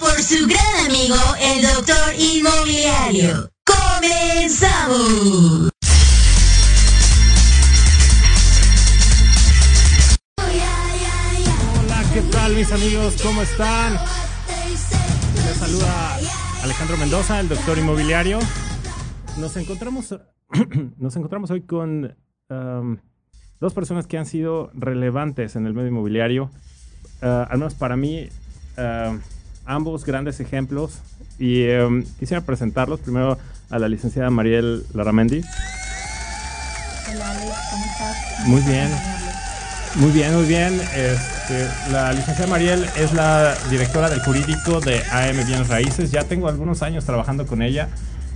Por su gran amigo, el Doctor Inmobiliario. ¡Comenzamos! Hola, ¿qué tal mis amigos? ¿Cómo están? Les saluda Alejandro Mendoza, el doctor inmobiliario. Nos encontramos, nos encontramos hoy con um, dos personas que han sido relevantes en el medio inmobiliario. Uh, al menos para mí, uh, ambos grandes ejemplos. Y um, quisiera presentarlos primero a la licenciada Mariel Laramendi. Hola Alex, ¿cómo estás? Muy bien. Muy bien, muy bien. Este, la licenciada Mariel es la directora del jurídico de AM Bienes Raíces. Ya tengo algunos años trabajando con ella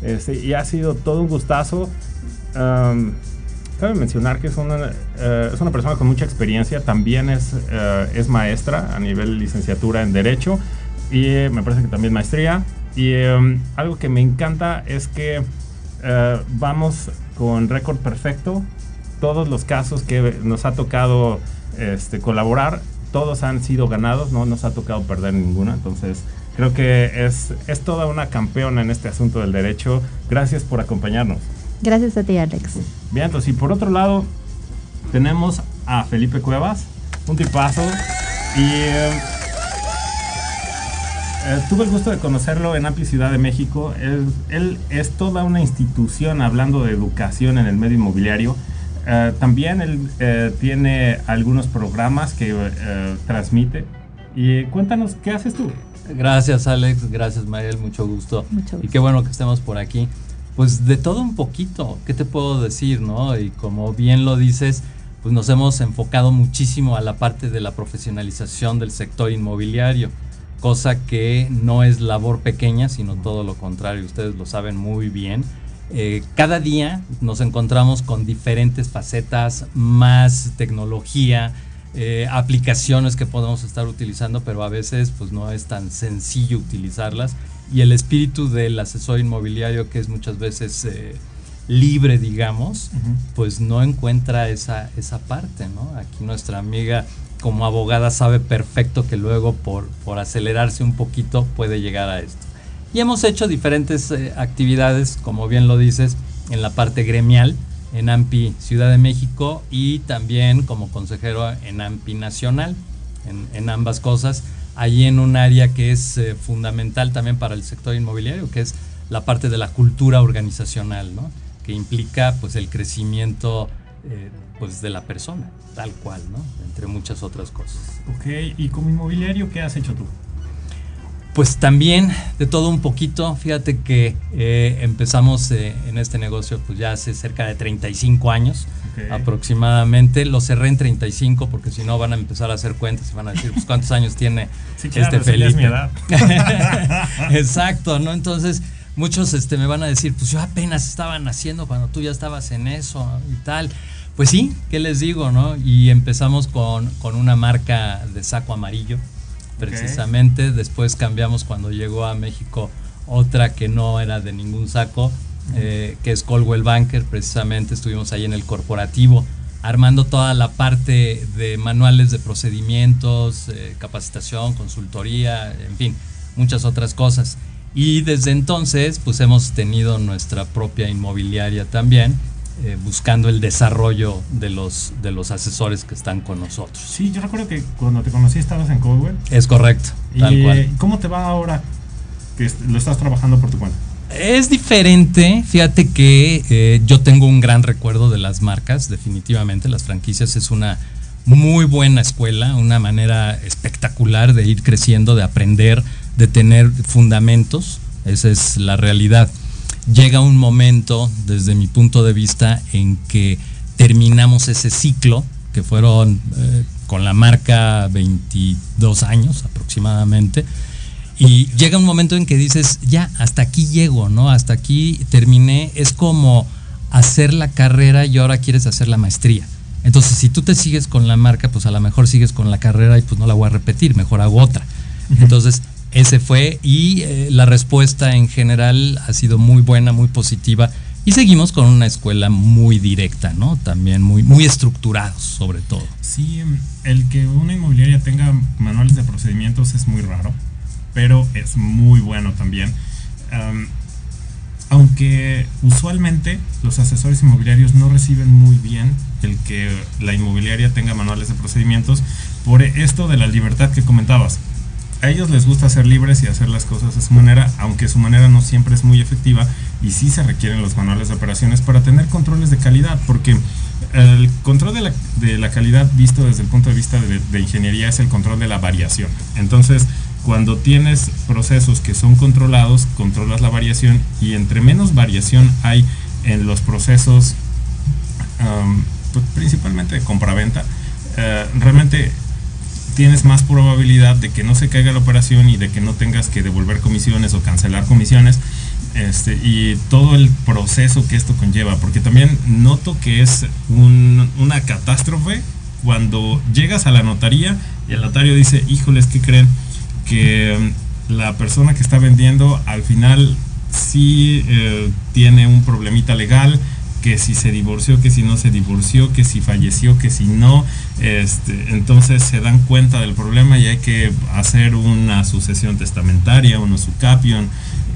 este, y ha sido todo un gustazo. Um, cabe mencionar que es una, uh, es una persona con mucha experiencia, también es, uh, es maestra a nivel licenciatura en Derecho y eh, me parece que también maestría. Y um, algo que me encanta es que uh, vamos con récord perfecto todos los casos que nos ha tocado este, colaborar, todos han sido ganados, no nos ha tocado perder ninguno. Entonces, creo que es, es toda una campeona en este asunto del derecho. Gracias por acompañarnos. Gracias a ti, Alex. Bien, entonces, y por otro lado, tenemos a Felipe Cuevas, un tipazo. Y eh, eh, tuve el gusto de conocerlo en Ampi Ciudad de México. Él, él es toda una institución hablando de educación en el medio inmobiliario. Uh, también él uh, tiene algunos programas que uh, transmite. Y cuéntanos, ¿qué haces tú? Gracias Alex, gracias Mariel, mucho gusto. Mucho gusto. Y qué bueno que estemos por aquí. Pues de todo un poquito, ¿qué te puedo decir, no? Y como bien lo dices, pues nos hemos enfocado muchísimo a la parte de la profesionalización del sector inmobiliario, cosa que no es labor pequeña, sino todo lo contrario, ustedes lo saben muy bien. Eh, cada día nos encontramos con diferentes facetas, más tecnología, eh, aplicaciones que podemos estar utilizando, pero a veces pues no es tan sencillo utilizarlas. Y el espíritu del asesor inmobiliario, que es muchas veces eh, libre, digamos, uh -huh. pues no encuentra esa, esa parte, ¿no? Aquí nuestra amiga como abogada sabe perfecto que luego por, por acelerarse un poquito puede llegar a esto. Y hemos hecho diferentes eh, actividades, como bien lo dices, en la parte gremial, en AMPI Ciudad de México y también como consejero en AMPI Nacional, en, en ambas cosas, allí en un área que es eh, fundamental también para el sector inmobiliario, que es la parte de la cultura organizacional, ¿no? que implica pues el crecimiento eh, pues de la persona, tal cual, ¿no? entre muchas otras cosas. Ok, y como inmobiliario, ¿qué has hecho tú? Pues también de todo un poquito, fíjate que eh, empezamos eh, en este negocio pues ya hace cerca de 35 años okay. aproximadamente, lo cerré en 35 porque si no van a empezar a hacer cuentas y van a decir pues cuántos años tiene sí, claro, este Felipe. Es mi edad. Exacto, ¿no? Entonces muchos este, me van a decir pues yo apenas estaba naciendo cuando tú ya estabas en eso y tal. Pues sí, ¿qué les digo, no? Y empezamos con, con una marca de saco amarillo precisamente. Okay. Después cambiamos cuando llegó a México otra que no era de ningún saco, uh -huh. eh, que es Colwell Banker. Precisamente estuvimos ahí en el corporativo armando toda la parte de manuales de procedimientos, eh, capacitación, consultoría, en fin, muchas otras cosas. Y desde entonces, pues hemos tenido nuestra propia inmobiliaria también, eh, buscando el desarrollo de los, de los asesores que están con nosotros. Sí, yo recuerdo que cuando te conocí estabas en Coldwell. Es correcto, tal ¿Y cual. cómo te va ahora que lo estás trabajando por tu cuenta? Es diferente, fíjate que eh, yo tengo un gran recuerdo de las marcas, definitivamente, las franquicias es una muy buena escuela, una manera espectacular de ir creciendo, de aprender, de tener fundamentos, esa es la realidad llega un momento, desde mi punto de vista, en que terminamos ese ciclo, que fueron eh, con la marca 22 años aproximadamente. Y llega un momento en que dices, ya, hasta aquí llego, ¿no? Hasta aquí terminé. Es como hacer la carrera y ahora quieres hacer la maestría. Entonces, si tú te sigues con la marca, pues a lo mejor sigues con la carrera y pues no la voy a repetir, mejor hago otra. Entonces, ese fue y eh, la respuesta en general ha sido muy buena, muy positiva y seguimos con una escuela muy directa, ¿no? También muy, muy estructurados, sobre todo. Sí, el que una inmobiliaria tenga manuales de procedimientos es muy raro, pero es muy bueno también. Aunque usualmente los asesores inmobiliarios no reciben muy bien el que la inmobiliaria tenga manuales de procedimientos por esto de la libertad que comentabas. A ellos les gusta ser libres y hacer las cosas de su manera, aunque su manera no siempre es muy efectiva y sí se requieren los manuales de operaciones para tener controles de calidad, porque el control de la, calidad visto desde el punto de vista de, ingeniería es el control de la variación. Entonces, cuando tienes procesos que son controlados, controlas la variación y entre menos variación hay en los procesos, pues, principalmente de compraventa, uh, realmente tienes más probabilidad de que no se caiga la operación y de que no tengas que devolver comisiones o cancelar comisiones. Este, y todo el proceso que esto conlleva, porque también noto que es un, una catástrofe cuando llegas a la notaría y el notario dice, híjoles, ¿qué creen? que la persona que está vendiendo al final sí eh, tiene un problemita legal, que si se divorció, que si no se divorció, que si falleció, que si no. Este, entonces se dan cuenta del problema y hay que hacer una sucesión testamentaria, un usucapion.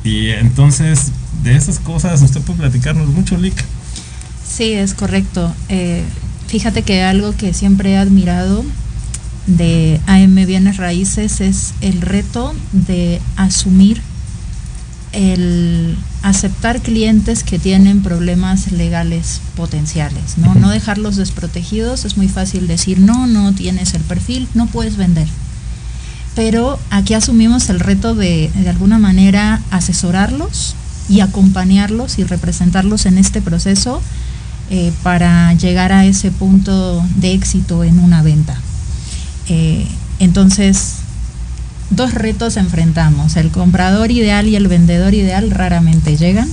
Y entonces de esas cosas usted puede platicarnos mucho, Lick. Sí, es correcto. Eh, fíjate que algo que siempre he admirado de AM Bienes Raíces es el reto de asumir el aceptar clientes que tienen problemas legales potenciales, ¿no? No dejarlos desprotegidos, es muy fácil decir, no, no tienes el perfil, no puedes vender. Pero aquí asumimos el reto de, de alguna manera, asesorarlos y acompañarlos y representarlos en este proceso eh, para llegar a ese punto de éxito en una venta. Eh, entonces, dos retos enfrentamos. El comprador ideal y el vendedor ideal raramente llegan.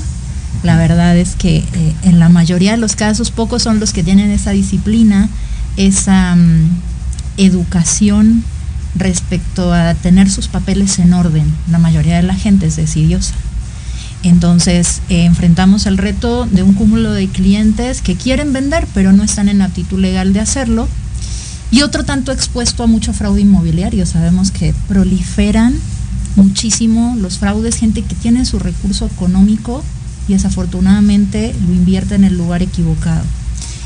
La verdad es que eh, en la mayoría de los casos pocos son los que tienen esa disciplina, esa um, educación respecto a tener sus papeles en orden. La mayoría de la gente es decidiosa. Entonces eh, enfrentamos el reto de un cúmulo de clientes que quieren vender pero no están en aptitud legal de hacerlo y otro tanto expuesto a mucho fraude inmobiliario. Sabemos que proliferan muchísimo los fraudes, gente que tiene su recurso económico y desafortunadamente lo invierte en el lugar equivocado.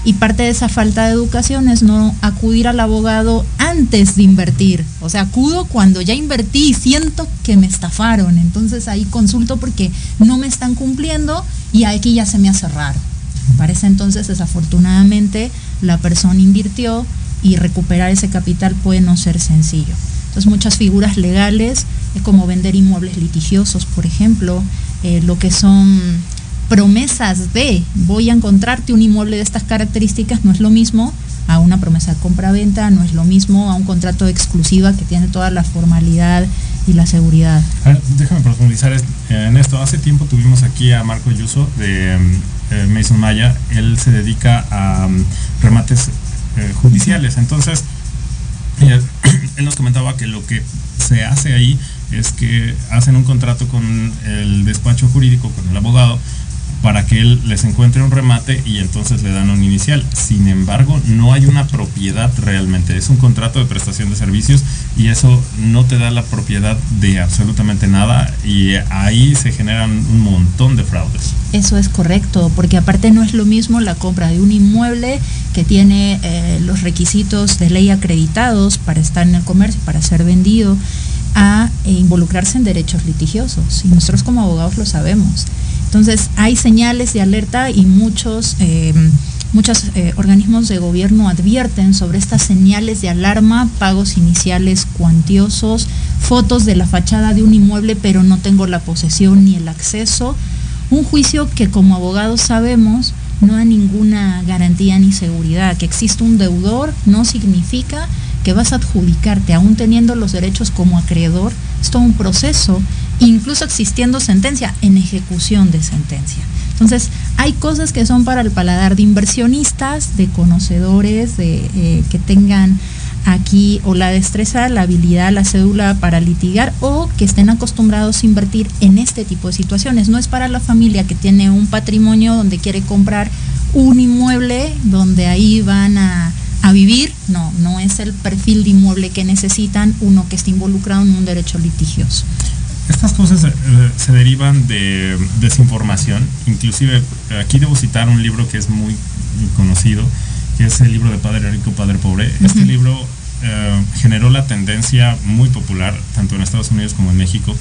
Y parte de esa falta de educación es no acudir al abogado antes de invertir. O sea, acudo cuando ya invertí y siento que me estafaron. Entonces ahí consulto porque no me están cumpliendo y aquí ya se me hace raro. Para ese entonces, desafortunadamente, la persona invirtió y recuperar ese capital puede no ser sencillo. Entonces muchas figuras legales, eh, como vender inmuebles litigiosos, por ejemplo, eh, lo que son promesas de voy a encontrarte un inmueble de estas características, no es lo mismo a una promesa de compra-venta, no es lo mismo a un contrato de exclusiva que tiene toda la formalidad y la seguridad. Ah, déjame profundizar en esto. Hace tiempo tuvimos aquí a Marco Yuso de eh, Mason Maya. Él se dedica a um, remates eh, judiciales. Entonces, él, él nos comentaba que lo que se hace ahí es que hacen un contrato con el despacho jurídico, con el abogado, para que él les encuentre un remate y entonces le dan un inicial. Sin embargo, no hay una propiedad realmente, es un contrato de prestación de servicios y eso no te da la propiedad de absolutamente nada y ahí se generan un montón de fraudes. Eso es correcto, porque aparte no es lo mismo la compra de un inmueble que tiene eh, los requisitos de ley acreditados para estar en el comercio, para ser vendido, a eh, involucrarse en derechos litigiosos. Y nosotros como abogados lo sabemos. Entonces hay señales de alerta y muchos, eh, muchos eh, organismos de gobierno advierten sobre estas señales de alarma, pagos iniciales cuantiosos, fotos de la fachada de un inmueble pero no tengo la posesión ni el acceso. Un juicio que como abogados sabemos no da ninguna garantía ni seguridad. Que existe un deudor no significa que vas a adjudicarte, aún teniendo los derechos como acreedor, es todo un proceso, incluso existiendo sentencia, en ejecución de sentencia. Entonces, hay cosas que son para el paladar de inversionistas, de conocedores, de eh, que tengan aquí o la destreza, la habilidad, la cédula para litigar o que estén acostumbrados a invertir en este tipo de situaciones. No es para la familia que tiene un patrimonio donde quiere comprar un inmueble donde ahí van a, a vivir, no, no es el perfil de inmueble que necesitan uno que esté involucrado en un derecho litigioso. Estas cosas eh, se derivan de desinformación. Inclusive aquí debo citar un libro que es muy conocido, que es el libro de Padre Rico, Padre Pobre. Este libro eh, generó la tendencia muy popular, tanto en Estados Unidos como en México,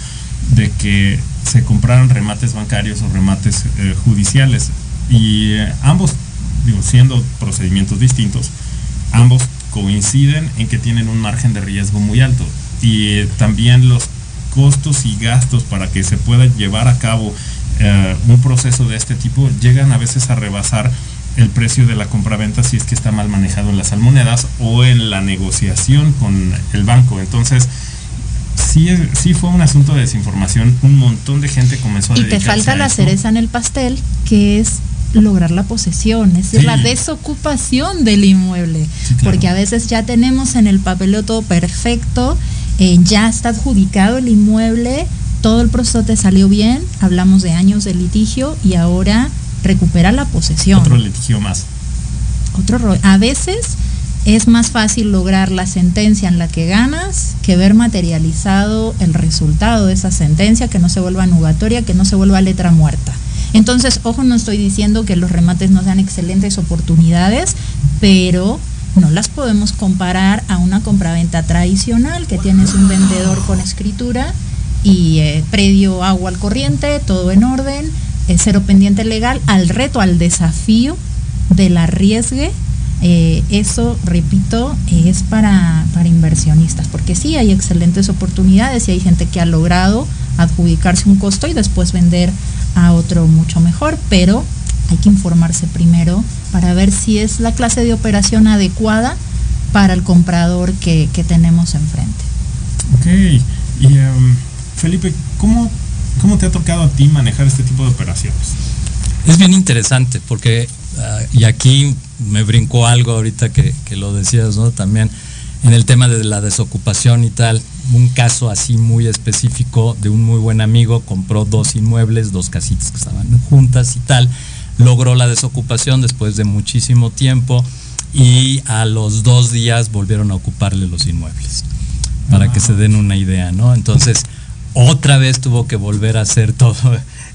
de que se compraran remates bancarios o remates eh, judiciales. Y ambos, digo, siendo procedimientos distintos, ambos coinciden en que tienen un margen de riesgo muy alto. Y también los costos y gastos para que se pueda llevar a cabo eh, un proceso de este tipo llegan a veces a rebasar el precio de la compraventa si es que está mal manejado en las almonedas o en la negociación con el banco. Entonces, sí, sí fue un asunto de desinformación. Un montón de gente comenzó a... Y te falta la cereza en el pastel, que es lograr la posesión, es decir, la desocupación del inmueble, porque a veces ya tenemos en el papeleo todo perfecto eh, ya está adjudicado el inmueble, todo el proceso te salió bien, hablamos de años de litigio y ahora recupera la posesión. Otro litigio más. Otro rol. A veces es más fácil lograr la sentencia en la que ganas que ver materializado el resultado de esa sentencia, que no se vuelva nugatoria, que no se vuelva letra muerta. Entonces, ojo, no estoy diciendo que los remates no sean excelentes oportunidades, pero no las podemos comparar a una compraventa tradicional que tienes un vendedor con escritura y eh, predio agua al corriente, todo en orden, cero pendiente legal, al reto, al desafío del arriesgue. Eh, eso, repito, es para, para inversionistas, porque sí hay excelentes oportunidades y hay gente que ha logrado adjudicarse un costo y después vender a otro mucho mejor, pero hay que informarse primero para ver si es la clase de operación adecuada para el comprador que, tenemos enfrente. Ok, y em, Felipe, ¿cómo, ¿cómo te ha tocado a ti manejar este tipo de operaciones? Es bien interesante porque, ah, y aquí me brincó algo ahorita que, que, lo decías, ¿no? También en el tema de la desocupación y tal, un caso así muy específico de un muy buen amigo, compró dos inmuebles, dos casitas que estaban juntas y tal, logró la desocupación después de muchísimo tiempo y a los dos días volvieron a ocuparle los inmuebles, para que se den una idea, ¿no? Entonces, otra vez tuvo que volver a hacer todo,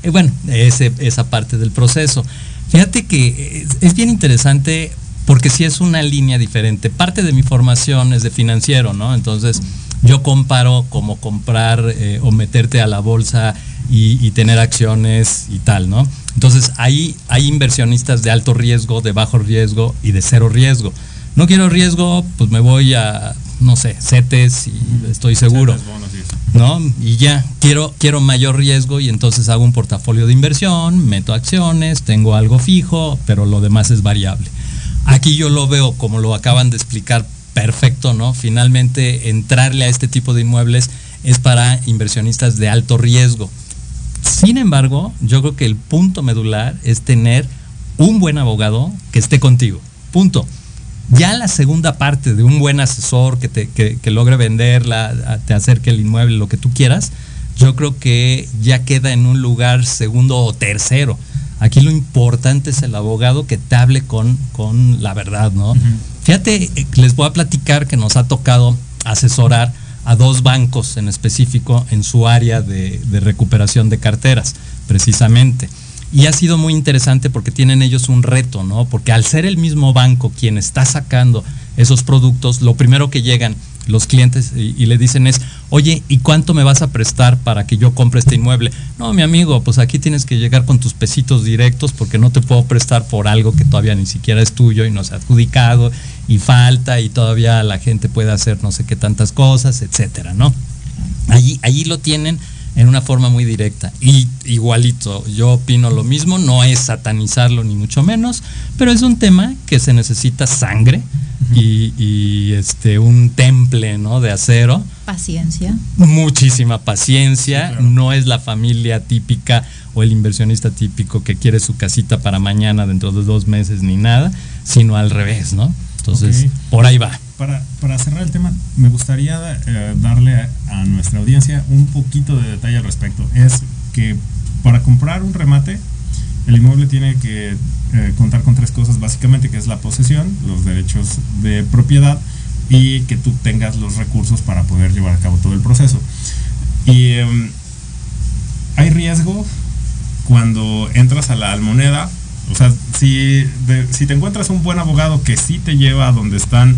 eh, bueno, esa parte del proceso. Fíjate que es, bien interesante porque sí es una línea diferente. Parte de mi formación es de financiero, ¿no? Entonces, yo comparo como comprar eh, o meterte a la bolsa y, tener acciones y tal, ¿no? Entonces ahí hay inversionistas de alto riesgo, de bajo riesgo y de cero riesgo. No quiero riesgo, pues me voy a, no sé, CETES y estoy seguro. ¿No? Y ya, quiero, quiero mayor riesgo y entonces hago un portafolio de inversión, meto acciones, tengo algo fijo, pero lo demás es variable. Aquí yo lo veo como lo acaban de explicar perfecto, ¿no? Finalmente entrarle a este tipo de inmuebles es para inversionistas de alto riesgo. Sin embargo, yo creo que el punto medular es tener un buen abogado que esté contigo. Punto. Ya la segunda parte de un buen asesor que, te, que, logre venderla, te acerque el inmueble, lo que tú quieras, yo creo que ya queda en un lugar segundo o tercero. Aquí lo importante es el abogado que te hable con, con la verdad, ¿no? Fíjate, eh, les voy a platicar que nos ha tocado asesorar a dos bancos en específico en su área de, recuperación de carteras, precisamente. Y ha sido muy interesante porque tienen ellos un reto, ¿no? Porque al ser el mismo banco quien está sacando esos productos, lo primero que llegan los clientes y, le dicen es, oye, ¿y cuánto me vas a prestar para que yo compre este inmueble? No, mi amigo, pues aquí tienes que llegar con tus pesitos directos porque no te puedo prestar por algo que todavía ni siquiera es tuyo y no se ha adjudicado y falta y todavía la gente puede hacer no sé qué tantas cosas, etcétera, ¿no? Allí, allí lo tienen en una forma muy directa. Y igualito, yo opino lo mismo, no es satanizarlo ni mucho menos, pero es un tema que se necesita sangre, y, y, este un temple, ¿no? De acero. Paciencia. Muchísima paciencia. Sí, claro. No es la familia típica o el inversionista típico que quiere su casita para mañana dentro de dos meses ni nada, sino al revés, ¿no? Entonces, okay. por ahí va. Para, para, cerrar el tema, me gustaría eh, darle a, a, nuestra audiencia un poquito de detalle al respecto. Es que para comprar un remate, el inmueble tiene que eh, contar con tres cosas básicamente, que es la posesión, los derechos de propiedad y que tú tengas los recursos para poder llevar a cabo todo el proceso. Y eh, hay riesgo cuando entras a la almoneda, o sea, si, si te encuentras un buen abogado que sí te lleva a donde están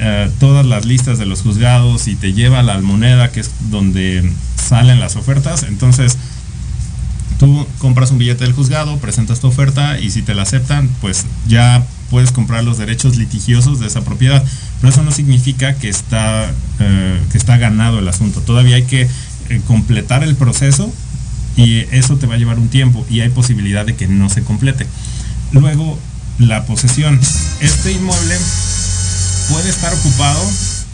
eh, todas las listas de los juzgados y te lleva a la almoneda, que es donde salen las ofertas, entonces tú compras un billete del juzgado, presentas tu oferta y si te la aceptan, pues ya puedes comprar los derechos litigiosos de esa propiedad. Pero eso no significa que está, eh, que está ganado el asunto. Todavía hay que eh, completar el proceso y eso te va a llevar un tiempo y hay posibilidad de que no se complete. Luego, la posesión. Este inmueble puede estar ocupado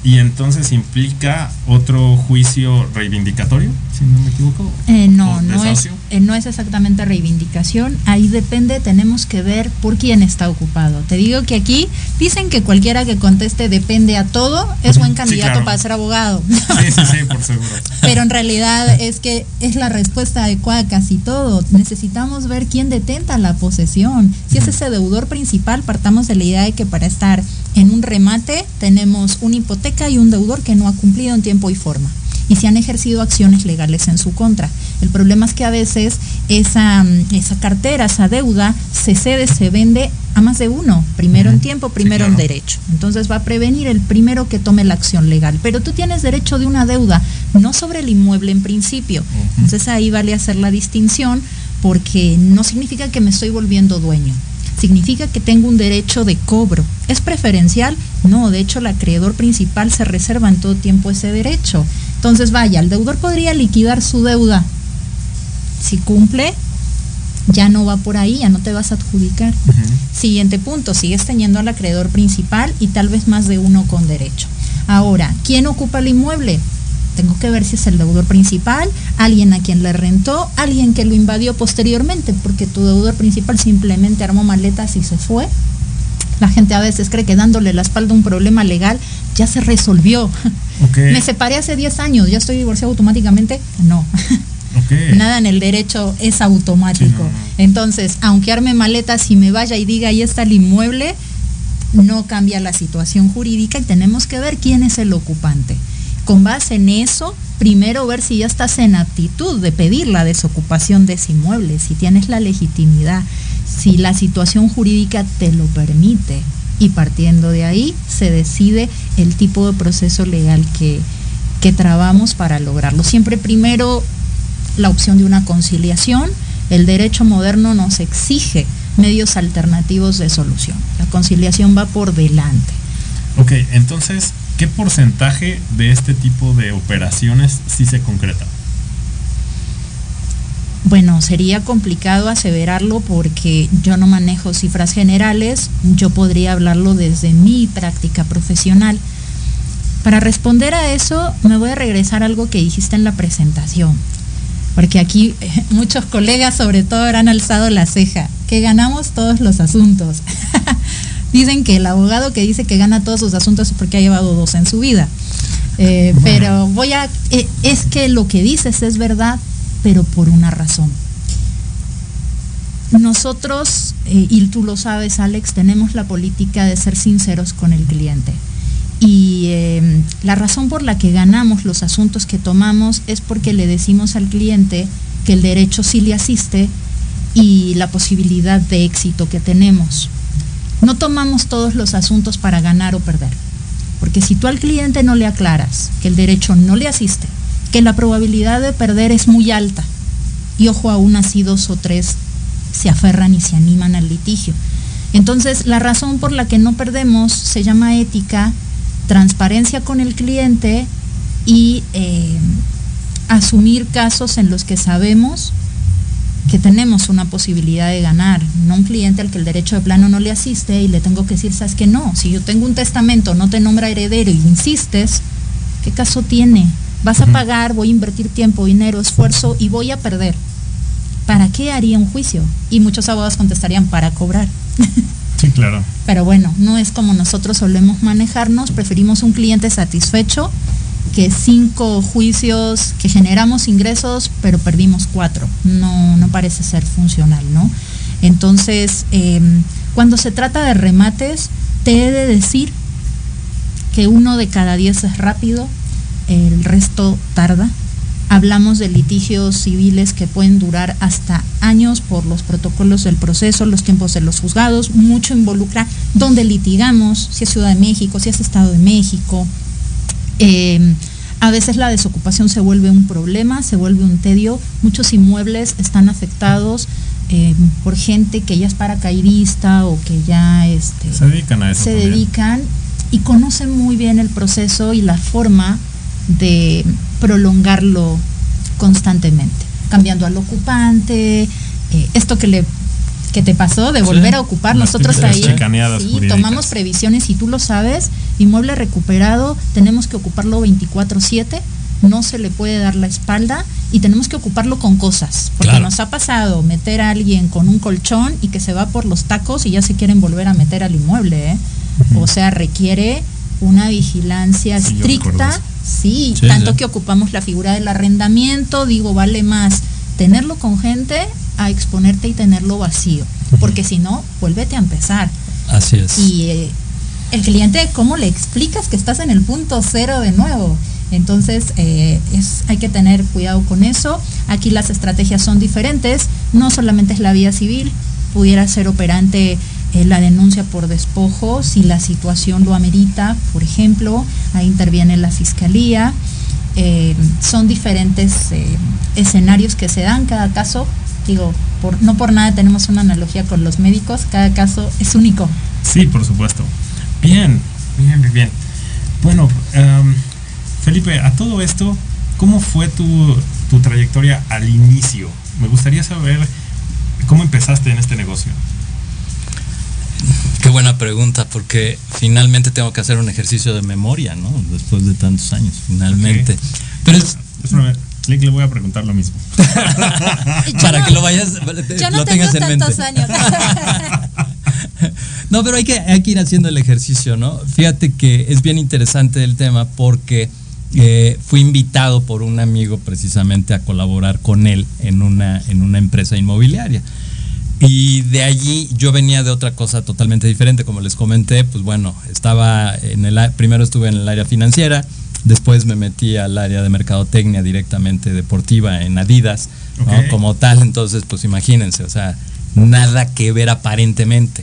y entonces implica otro juicio reivindicatorio, si no me equivoco. Eh, no, no es, eh, no es exactamente reivindicación. Ahí depende, tenemos que ver por quién está ocupado. Te digo que aquí dicen que cualquiera que conteste depende a todo es buen candidato sí, claro. para ser abogado. Sí, sí, sí, por seguro. Pero en realidad es que es la respuesta adecuada a casi todo. Necesitamos ver quién detenta la posesión. Si es ese deudor principal, partamos de la idea de que para estar en un remate tenemos una hipoteca y un deudor que no ha cumplido en tiempo y forma y se han ejercido acciones legales en su contra. El problema es que a veces esa, esa cartera, esa deuda, se cede, se vende a más de uno, primero en tiempo, primero sí, claro. en derecho. Entonces va a prevenir el primero que tome la acción legal. Pero tú tienes derecho de una deuda, no sobre el inmueble en principio. Entonces ahí vale hacer la distinción porque no significa que me estoy volviendo dueño significa que tengo un derecho de cobro. ¿Es preferencial? No, de hecho el acreedor principal se reserva en todo tiempo ese derecho. Entonces, vaya, el deudor podría liquidar su deuda. Si cumple, ya no va por ahí, ya no te vas a adjudicar. Uh -huh. Siguiente punto, sigues teniendo al acreedor principal y tal vez más de uno con derecho. Ahora, ¿quién ocupa el inmueble? Tengo que ver si es el deudor principal, alguien a quien le rentó, alguien que lo invadió posteriormente, porque tu deudor principal simplemente armó maletas y se fue. La gente a veces cree que dándole la espalda a un problema legal ya se resolvió. Okay. Me separé hace 10 años, ya estoy divorciado automáticamente. No. Okay. Nada en el derecho es automático. Sí, no, no. Entonces, aunque arme maletas y me vaya y diga ahí está el inmueble, no cambia la situación jurídica y tenemos que ver quién es el ocupante con base en eso, primero ver si ya estás en aptitud de pedir la desocupación de ese inmueble, si tienes la legitimidad, si la situación jurídica te lo permite. Y partiendo de ahí se decide el tipo de proceso legal que, que trabamos para lograrlo. Siempre primero la opción de una conciliación. El derecho moderno nos exige medios alternativos de solución. La conciliación va por delante. Ok, entonces ¿qué porcentaje de este tipo de operaciones sí se concreta? Bueno, sería complicado aseverarlo porque yo no manejo cifras generales, yo podría hablarlo desde mi práctica profesional. Para responder a eso, me voy a regresar a algo que dijiste en la presentación, porque aquí muchos colegas sobre todo habrán alzado la ceja, que ganamos todos los asuntos. Dicen que el abogado que dice que gana todos sus asuntos es porque ha llevado dos en su vida. Eh, bueno. Pero voy a... Eh, es que lo que dices es verdad, pero por una razón. Nosotros, eh, y tú lo sabes Alex, tenemos la política de ser sinceros con el cliente. Y eh, la razón por la que ganamos los asuntos que tomamos es porque le decimos al cliente que el derecho sí le asiste y la posibilidad de éxito que tenemos. No tomamos todos los asuntos para ganar o perder. Porque si tú al cliente no le aclaras que el derecho no le asiste, que la probabilidad de perder es muy alta, y ojo, aún así dos o tres se aferran y se animan al litigio. Entonces, la razón por la que no perdemos se llama ética, transparencia con el cliente y eh, asumir casos en los que sabemos que tenemos una posibilidad de ganar, no un cliente al que el derecho de plano no le asiste y le tengo que decir, sabes que no, si yo tengo un testamento, no te nombra heredero y insistes, ¿qué caso tiene? Vas a pagar, voy a invertir tiempo, dinero, esfuerzo y voy a perder. ¿Para qué haría un juicio? Y muchos abogados contestarían, para cobrar. Sí, claro. Pero bueno, no es como nosotros solemos manejarnos, preferimos un cliente satisfecho que cinco juicios que generamos ingresos, pero perdimos cuatro. No, no parece ser funcional, ¿no? Entonces, em, cuando se trata de remates, te he de decir que uno de cada diez es rápido, el resto tarda. Hablamos de litigios civiles que pueden durar hasta años por los protocolos del proceso, los tiempos de los juzgados, mucho involucra donde litigamos, si es Ciudad de México, si es Estado de México. Eh, a veces la desocupación se vuelve un problema, se vuelve un tedio. Muchos inmuebles están afectados eh, por gente que ya es paracaidista o que ya este, se dedican a eso. Se también. dedican y conocen muy bien el proceso y la forma de prolongarlo constantemente, cambiando al ocupante, eh, esto que le que te pasó de volver Sí, a ocupar, nosotros ahí sí, tomamos previsiones y tú lo sabes, inmueble recuperado, tenemos que ocuparlo 24/7, no se le puede dar la espalda y tenemos que ocuparlo con cosas, porque Claro. nos ha pasado meter a alguien con un colchón y que se va por los tacos y ya se quieren volver a meter al inmueble, ¿eh? O sea, requiere una vigilancia estricta, sí, Sí, tanto sí. que ocupamos la figura del arrendamiento, digo, vale más tenerlo con gente a exponerte y tenerlo vacío, porque si no, vuélvete a empezar. Así es. Y eh, el cliente, ¿cómo le explicas que estás en el punto cero de nuevo? Entonces, eh, es, hay que tener cuidado con eso. Aquí las estrategias son diferentes. No solamente es la vía civil, pudiera ser operante eh, la denuncia por despojo si la situación lo amerita, por ejemplo. Ahí interviene la fiscalía. Eh, son diferentes eh, escenarios que se dan cada caso. Digo, por, no por nada tenemos una analogía con los médicos, cada caso es único. Sí, por supuesto. Bien, bien, bien, bien. Bueno, em, Felipe, a todo esto, ¿cómo fue tu, tu trayectoria al inicio? Me gustaría saber cómo empezaste en este negocio. Qué buena pregunta, porque finalmente tengo que hacer un ejercicio de memoria, ¿no? Después de tantos años, finalmente. Ok. Pero es Espérame, Lick, le voy a preguntar lo mismo. para que lo vayas, Yo no lo tengo tengas en mente. tantos años. No, pero hay que, hay que ir haciendo el ejercicio, ¿no? Fíjate que es bien interesante el tema porque eh, fui invitado por un amigo precisamente a colaborar con él en una, en una empresa inmobiliaria. Y de allí yo venía de otra cosa totalmente diferente, como les comenté, pues bueno, estaba en el, primero estuve en el área financiera, después me metí al área de mercadotecnia directamente deportiva en Adidas, ¿no? Como tal, entonces pues imagínense, o sea, nada que ver aparentemente.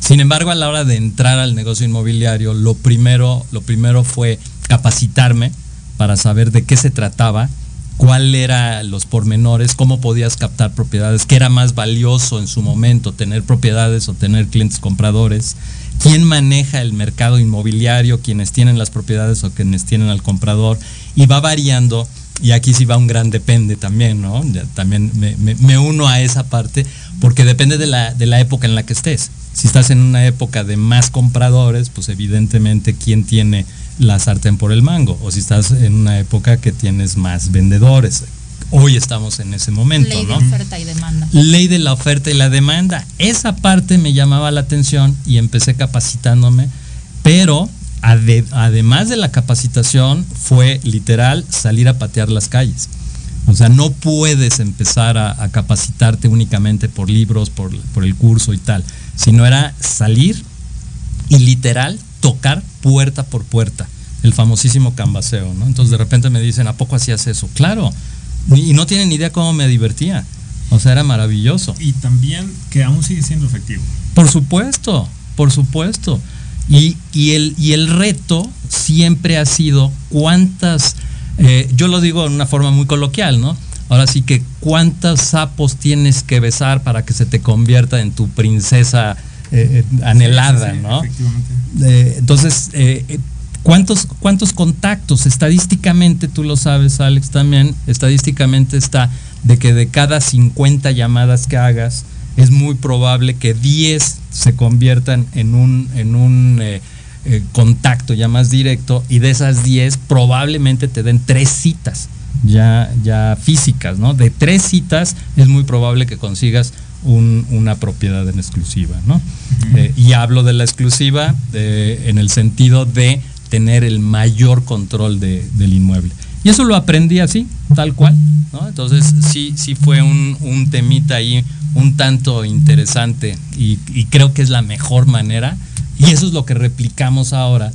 Sin embargo, a la hora de entrar al negocio inmobiliario, lo primero, lo primero fue capacitarme para saber de qué se trataba, cuál era los pormenores, cómo podías captar propiedades, qué era más valioso en su momento, tener propiedades o tener clientes compradores, quién maneja el mercado inmobiliario, quienes tienen las propiedades o quienes tienen al comprador, y va variando. Y aquí sí va un gran depende también, ¿no? También me, me- me uno a esa parte, porque depende de la, de la época en la que estés. Si estás en una época de más compradores, pues evidentemente quién tiene la sartén por el mango. O si estás en una época que tienes más vendedores. Hoy estamos en ese momento, Ley de ¿no? oferta y demanda. Ley de la oferta y la demanda. Esa parte me llamaba la atención y empecé capacitándome, pero ade- además de la capacitación fue literal salir a patear las calles. O sea, no puedes empezar a, a capacitarte únicamente por libros, por, por el curso y tal, sino era salir y literal tocar puerta por puerta, el famosísimo canvaseo, ¿no? Entonces de repente me dicen, ¿a poco hacías eso? Claro, y no tienen ni idea cómo me divertía. O sea, era maravilloso. Y también que aún sigue siendo efectivo. Por supuesto, por supuesto. Y, y el, y el reto siempre ha sido cuántas, eh, yo lo digo de una forma muy coloquial, ¿no? Ahora sí que cuántos sapos tienes que besar para que se te convierta en tu princesa eh, eh, anhelada, Sí, sí, ¿no? Efectivamente. Eh, entonces, eh, ¿cuántos, ¿cuántos contactos? Estadísticamente, tú lo sabes, Alex, también, estadísticamente está de que de cada 50 llamadas que hagas, es muy probable que 10 se conviertan en un, en un contacto ya más directo y de esas 10 probablemente te den tres citas ya, ya físicas, ¿no? De tres citas es muy probable que consigas una propiedad en exclusiva, ¿no? Eh, y hablo de la exclusiva en el sentido de tener el mayor control del inmueble. Y eso lo aprendí así, tal cual, ¿no? Entonces sí, sí fue un, un temita ahí un tanto interesante y, creo que es la mejor manera. Y eso es lo que replicamos ahora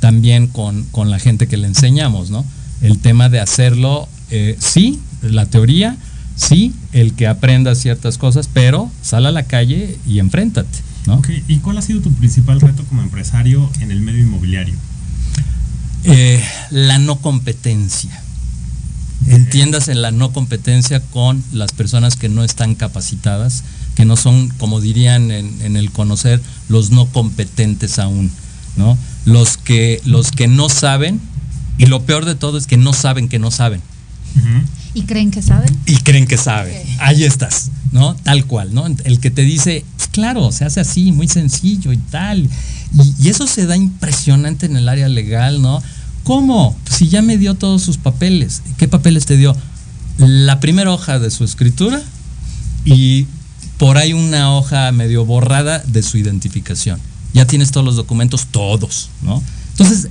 también con, con la gente que le enseñamos, ¿no? El tema de hacerlo, eh, sí, la teoría, sí, el que aprenda ciertas cosas, pero sal a la calle y enfréntate, ¿no? ¿Y cuál ha sido tu principal reto como empresario en el medio inmobiliario? Eh, la no competencia. Entiendas en la no competencia con las personas que no están capacitadas, que no son, como dirían en, el conocer, los no competentes aún, ¿no? Los que, los que no saben, y lo peor de todo es que no saben que no saben. ¿Y creen que saben? Y creen que saben. Ahí estás, ¿no? Tal cual, ¿no? El que te dice, pues claro, se hace así, muy sencillo y tal. Y, y, eso se da impresionante en el área legal, ¿no? ¿Cómo? Si ya me dio todos sus papeles. ¿Qué papeles te dio? La primera hoja de su escritura y por ahí una hoja medio borrada de su identificación. Ya tienes todos los documentos, todos, ¿no? Entonces,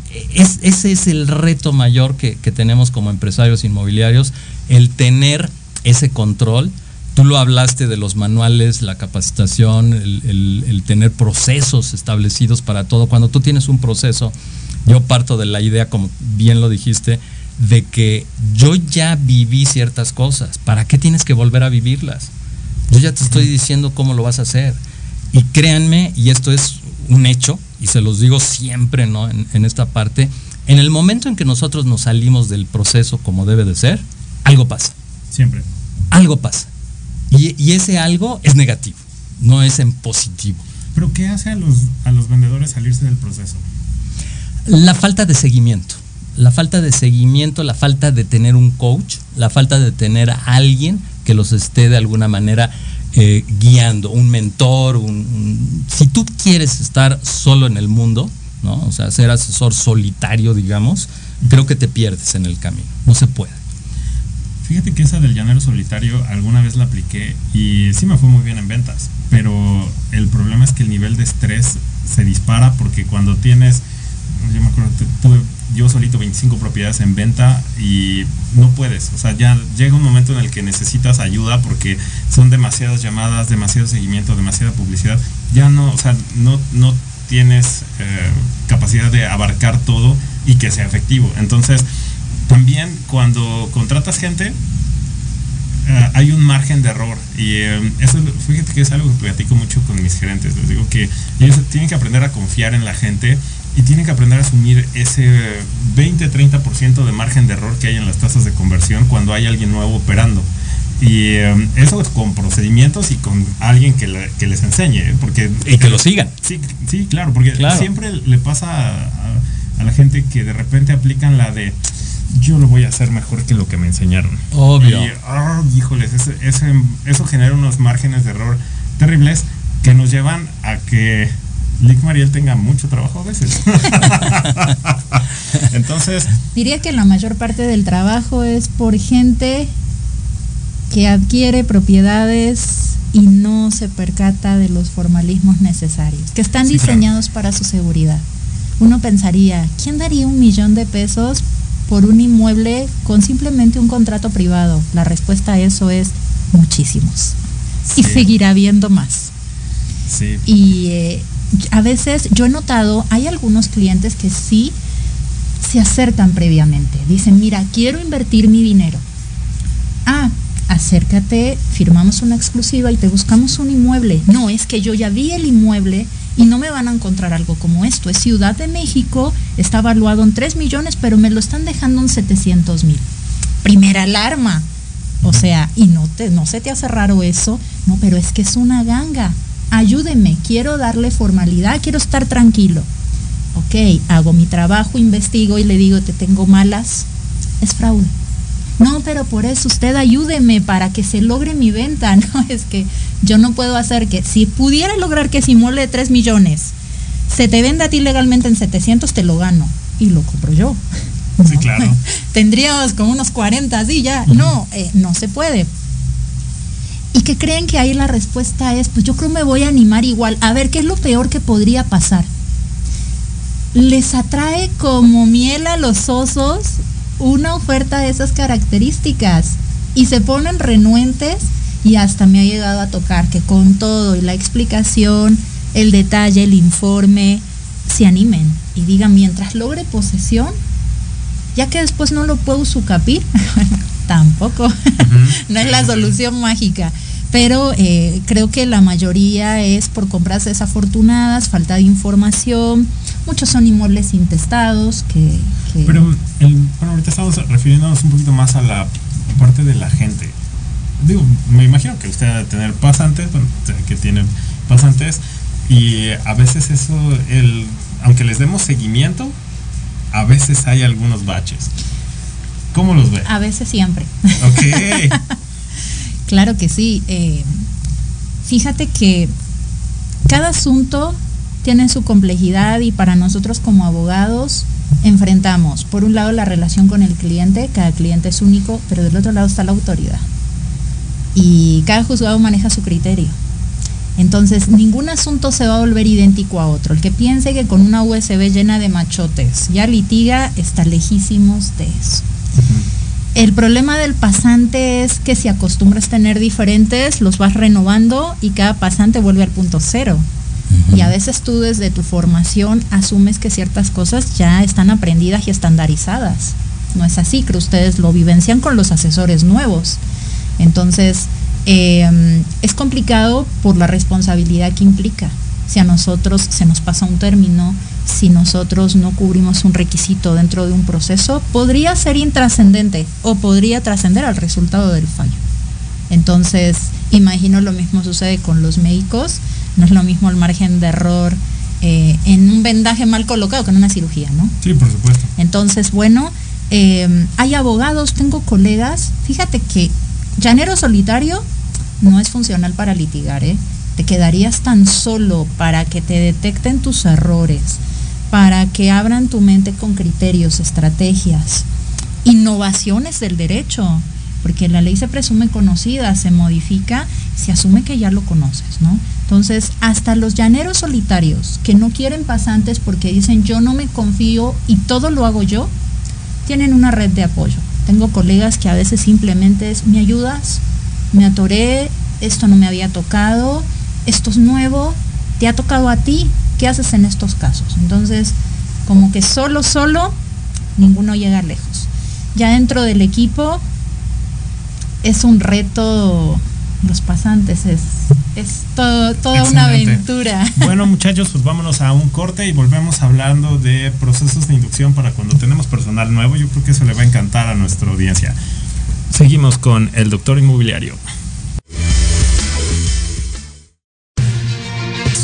ese es el reto mayor que, tenemos como empresarios inmobiliarios, el tener ese control. Tú lo hablaste de los manuales, la capacitación, el tener procesos establecidos para todo. Cuando tú tienes un proceso, yo parto de la idea, como bien lo dijiste, de que yo ya viví ciertas cosas. ¿Para qué tienes que volver a vivirlas? Yo ya te estoy diciendo cómo lo vas a hacer. Y créanme, y esto es un hecho, y se los digo siempre ¿no? en, esta parte, en el momento en que nosotros nos salimos del proceso como debe de ser, algo pasa. Siempre. Algo pasa. Y, y ese algo es negativo, no es en positivo. ¿Pero qué hace a los, a los vendedores salirse del proceso? La falta de seguimiento. La falta de seguimiento, la falta de tener un coach, la falta de tener a alguien que los esté de alguna manera eh, guiando, un mentor, un, si tú quieres estar solo en el mundo, ¿no? O sea, ser asesor solitario, digamos, creo que te pierdes en el camino. No se puede. Fíjate que esa del llanero solitario alguna vez la apliqué y sí me fue muy bien en ventas, pero el problema es que el nivel de estrés se dispara porque cuando tienes yo me acuerdo, tuve yo solito 25 propiedades en venta y no puedes, o sea, ya llega un momento en el que necesitas ayuda porque son demasiadas llamadas, demasiado seguimiento, demasiada publicidad, ya no, o sea, no, no tienes eh, capacidad de abarcar todo y que sea efectivo. Entonces, también cuando contratas gente, eh, hay un margen de error y eh, eso fíjate que es algo que platico mucho con mis gerentes les digo que ellos tienen que aprender a confiar en la gente y tienen que aprender a asumir ese 20-30% de margen de error que hay en las tasas de conversión cuando hay alguien nuevo operando. Y em, eso con procedimientos y con alguien que, les enseñe. ¿eh? Porque, y que lo sigan. Sí, sí claro, porque siempre le pasa a, la gente que de repente aplican la de yo lo voy a hacer mejor que lo que me enseñaron. Obvio. Y, ah, híjoles, eso genera unos márgenes de error terribles que nos llevan a que Lick Mariel tenga mucho trabajo a veces. Entonces. Diría que la mayor parte del trabajo es por gente que adquiere propiedades y no se percata de los formalismos necesarios, que están diseñados para su seguridad. Uno pensaría, ¿quién daría un millón de pesos por un inmueble con simplemente un contrato privado? La respuesta a eso es muchísimos. Y seguirá habiendo más. Sí. Y eh, a veces yo he notado, hay algunos clientes que sí se acercan previamente. Dicen, mira, quiero invertir mi dinero. Ah, acércate, firmamos una exclusiva y te buscamos un inmueble. No, es que yo ya vi el inmueble y no me van a encontrar algo como esto. Es Ciudad de México, está evaluado en 3 millones, pero me lo están dejando en 700 mil. Primera alarma. O sea, y no, te, no se te hace raro eso. No, pero es que es una ganga ayúdenme, quiero darle formalidad, quiero estar tranquilo. Ok, hago mi trabajo, investigo y le digo, te tengo malas, es fraude. no, pero por eso usted ayúdeme para que se logre mi venta. No, es que yo no puedo hacer que, si pudiera lograr que si mole 3 millones se te venda a ti legalmente en 700, te lo gano y lo compro yo. Sí, claro. Tendríamos como unos 40 así ya. No, eh, no se puede. Y que creen que ahí la respuesta es, pues yo creo me voy a animar igual. A ver, ¿qué es lo peor que podría pasar? Les atrae como miel a los osos una oferta de esas características y se ponen renuentes y hasta me ha llegado a tocar que con todo y la explicación, el detalle, el informe, se animen y digan mientras logre posesión, ya que después no lo puedo sucapir, tampoco, no es la solución mágica. Pero eh, creo que la mayoría es por compras desafortunadas, falta de información, muchos son inmuebles intestados que... Pero bueno, ahorita estamos refiriéndonos un poquito más a la parte de la gente. Digo, me imagino que usted debe tener pasantes, bueno, que tiene pasantes, y a veces eso, el, aunque les demos seguimiento, a veces hay algunos baches. ¿Cómo los ve? A veces siempre. Ok. claro que sí. Eh, fíjate que cada asunto tiene su complejidad y para nosotros como abogados enfrentamos, por un lado, la relación con el cliente, cada cliente es único, pero del otro lado está la autoridad. Y cada juzgado maneja su criterio. Entonces, ningún asunto se va a volver idéntico a otro. El que piense que con una USB llena de machotes ya litiga, está lejísimos de eso. El problema del pasante es que si acostumbras tener diferentes, los vas renovando y cada pasante vuelve al punto cero. Y a veces tú desde tu formación asumes que ciertas cosas ya están aprendidas y estandarizadas. No es así, que ustedes lo vivencian con los asesores nuevos. Entonces, eh, es complicado por la responsabilidad que implica. Si a nosotros se nos pasa un término, si nosotros no cubrimos un requisito dentro de un proceso, podría ser intrascendente o podría trascender al resultado del fallo. Entonces, imagino lo mismo sucede con los médicos, no es lo mismo el margen de error eh, en un vendaje mal colocado que en una cirugía, ¿no? Sí, por supuesto. Entonces, bueno, eh, hay abogados, tengo colegas, fíjate que llanero solitario no es funcional para litigar, ¿eh? Te quedarías tan solo para que te detecten tus errores, para que abran tu mente con criterios, estrategias, innovaciones del derecho, porque la ley se presume conocida, se modifica, se asume que ya lo conoces, ¿no? Entonces, hasta los llaneros solitarios que no quieren pasantes porque dicen yo no me confío y todo lo hago yo, tienen una red de apoyo. Tengo colegas que a veces simplemente es, ¿me ayudas? Me atoré, esto no me había tocado, esto es nuevo, te ha tocado a ti, ¿qué haces en estos casos? Entonces, como que solo, solo, ninguno llega lejos. Ya dentro del equipo es un reto, los pasantes, es, es toda una aventura. Bueno muchachos, pues vámonos a un corte y volvemos hablando de procesos de inducción para cuando tenemos personal nuevo. Yo creo que eso le va a encantar a nuestra audiencia. Seguimos con el doctor inmobiliario.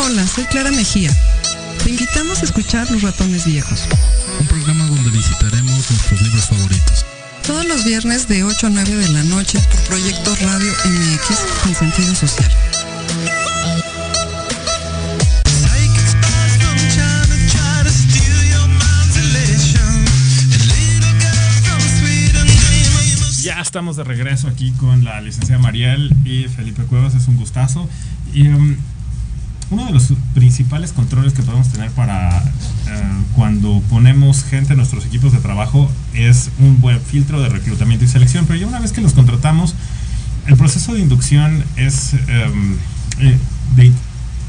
Hola, soy Clara Mejía. Te invitamos a escuchar Los Ratones Viejos. Un programa donde visitaremos nuestros libros favoritos. Todos los viernes de 8 a 9 de la noche por Proyecto Radio MX con sentido social. Ya estamos de regreso aquí con la licenciada Mariel y Felipe Cuevas, es un gustazo. Y um, uno de los principales controles que podemos tener para uh, cuando ponemos gente en nuestros equipos de trabajo es un buen filtro de reclutamiento y selección, pero ya una vez que los contratamos, el proceso de inducción es um, eh, de,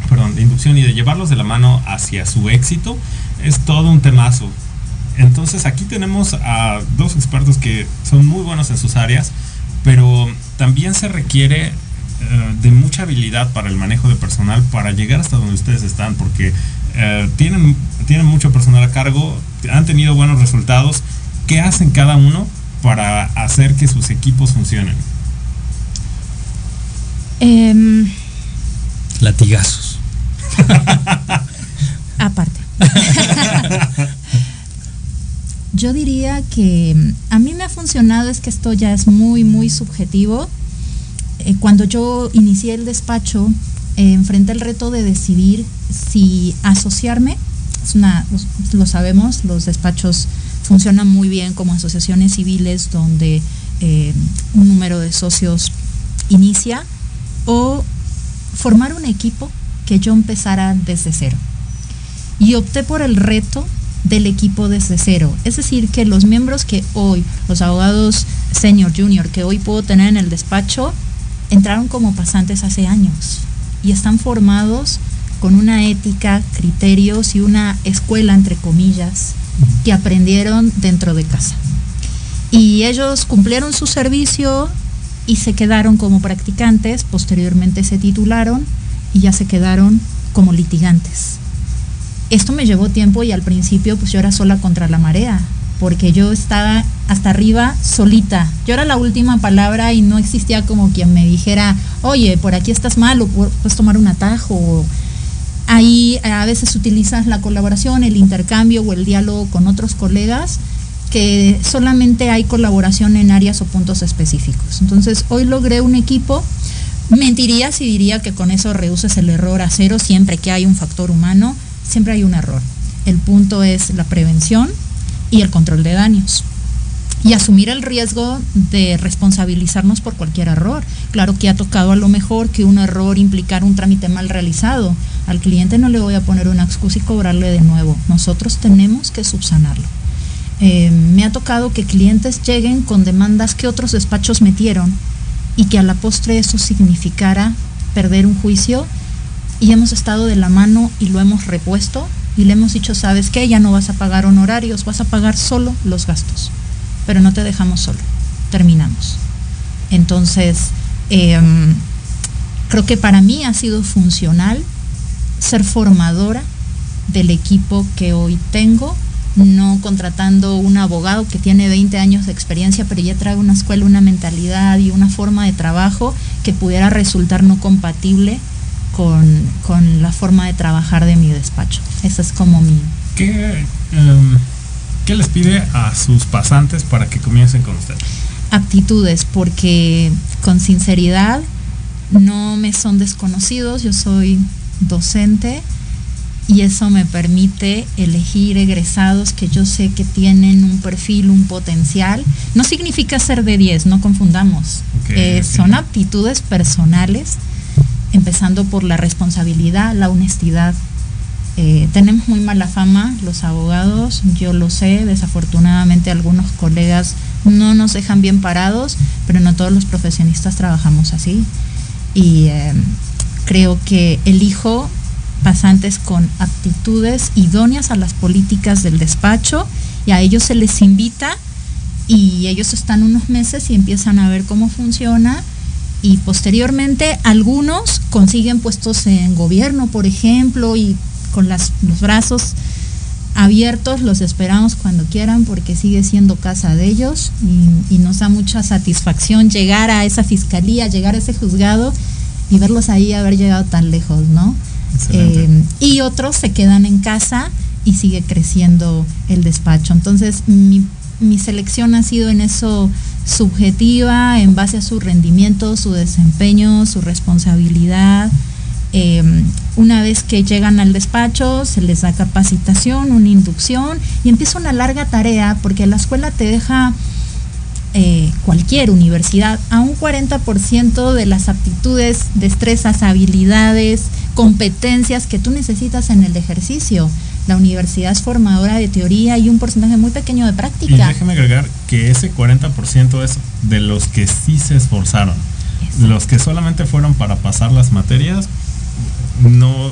perdón, de inducción y de llevarlos de la mano hacia su éxito es todo un temazo. Entonces aquí tenemos a dos expertos que son muy buenos en sus áreas, pero también se requiere uh, de mucha habilidad para el manejo de personal para llegar hasta donde ustedes están, porque uh, tienen, tienen mucho personal a cargo, han tenido buenos resultados. ¿Qué hacen cada uno para hacer que sus equipos funcionen? Eh, Latigazos. aparte. Yo diría que mm, a mí me ha funcionado, es que esto ya es muy, muy subjetivo. Eh, cuando yo inicié el despacho, eh, enfrenté el reto de decidir si asociarme, es una, lo sabemos, los despachos funcionan muy bien como asociaciones civiles donde eh, un número de socios inicia, o formar un equipo que yo empezara desde cero. Y opté por el reto del equipo desde cero. Es decir, que los miembros que hoy, los abogados senior, junior, que hoy puedo tener en el despacho, entraron como pasantes hace años y están formados con una ética, criterios y una escuela, entre comillas, que aprendieron dentro de casa. Y ellos cumplieron su servicio y se quedaron como practicantes, posteriormente se titularon y ya se quedaron como litigantes esto me llevó tiempo y al principio pues yo era sola contra la marea, porque yo estaba hasta arriba solita. Yo era la última palabra y no existía como quien me dijera, oye, por aquí estás mal o puedes tomar un atajo. Ahí a veces utilizas la colaboración, el intercambio o el diálogo con otros colegas que solamente hay colaboración en áreas o puntos específicos. Entonces hoy logré un equipo, mentiría si diría que con eso reduces el error a cero siempre que hay un factor humano siempre hay un error. El punto es la prevención y el control de daños. Y asumir el riesgo de responsabilizarnos por cualquier error. Claro que ha tocado a lo mejor que un error implicar un trámite mal realizado. Al cliente no le voy a poner una excusa y cobrarle de nuevo. Nosotros tenemos que subsanarlo. Eh, me ha tocado que clientes lleguen con demandas que otros despachos metieron y que a la postre eso significara perder un juicio y hemos estado de la mano y lo hemos repuesto y le hemos dicho, sabes qué, ya no vas a pagar honorarios, vas a pagar solo los gastos, pero no te dejamos solo, terminamos. Entonces, eh, creo que para mí ha sido funcional ser formadora del equipo que hoy tengo, no contratando un abogado que tiene 20 años de experiencia, pero ya trae una escuela, una mentalidad y una forma de trabajo que pudiera resultar no compatible con, con, la forma de trabajar de mi despacho. Esa es como mi... ¿Qué, um, ¿Qué, les pide a sus pasantes para que comiencen con usted? Aptitudes, porque con sinceridad no me son desconocidos, yo soy docente y eso me permite elegir egresados que yo sé que tienen un perfil, un potencial. No significa ser de 10, no confundamos. Okay, eh, okay. Son aptitudes personales empezando por la responsabilidad, la honestidad. Eh, tenemos muy mala fama los abogados, yo lo sé, desafortunadamente algunos colegas no nos dejan bien parados, pero no todos los profesionistas trabajamos así. Y eh, creo que elijo pasantes con aptitudes idóneas a las políticas del despacho y a ellos se les invita y ellos están unos meses y empiezan a ver cómo funciona y posteriormente algunos consiguen puestos en gobierno, por ejemplo, y con las, los brazos abiertos, los esperamos cuando quieran porque sigue siendo casa de ellos y, y, nos da mucha satisfacción llegar a esa fiscalía, llegar a ese juzgado y verlos ahí haber llegado tan lejos, ¿no? Eh, y otros se quedan en casa y sigue creciendo el despacho. Entonces, mi, mi selección ha sido en eso subjetiva, en base a su rendimiento, su desempeño, su responsabilidad. Eh, una vez que llegan al despacho, se les da capacitación, una inducción y empieza una larga tarea porque la escuela te deja eh, cualquier universidad a un 40% de las aptitudes, destrezas, habilidades, competencias que tú necesitas en el ejercicio. La universidad es formadora de teoría y un porcentaje muy pequeño de práctica. Y déjeme agregar que ese 40% es de los que sí se esforzaron. Los que solamente fueron para pasar las materias, no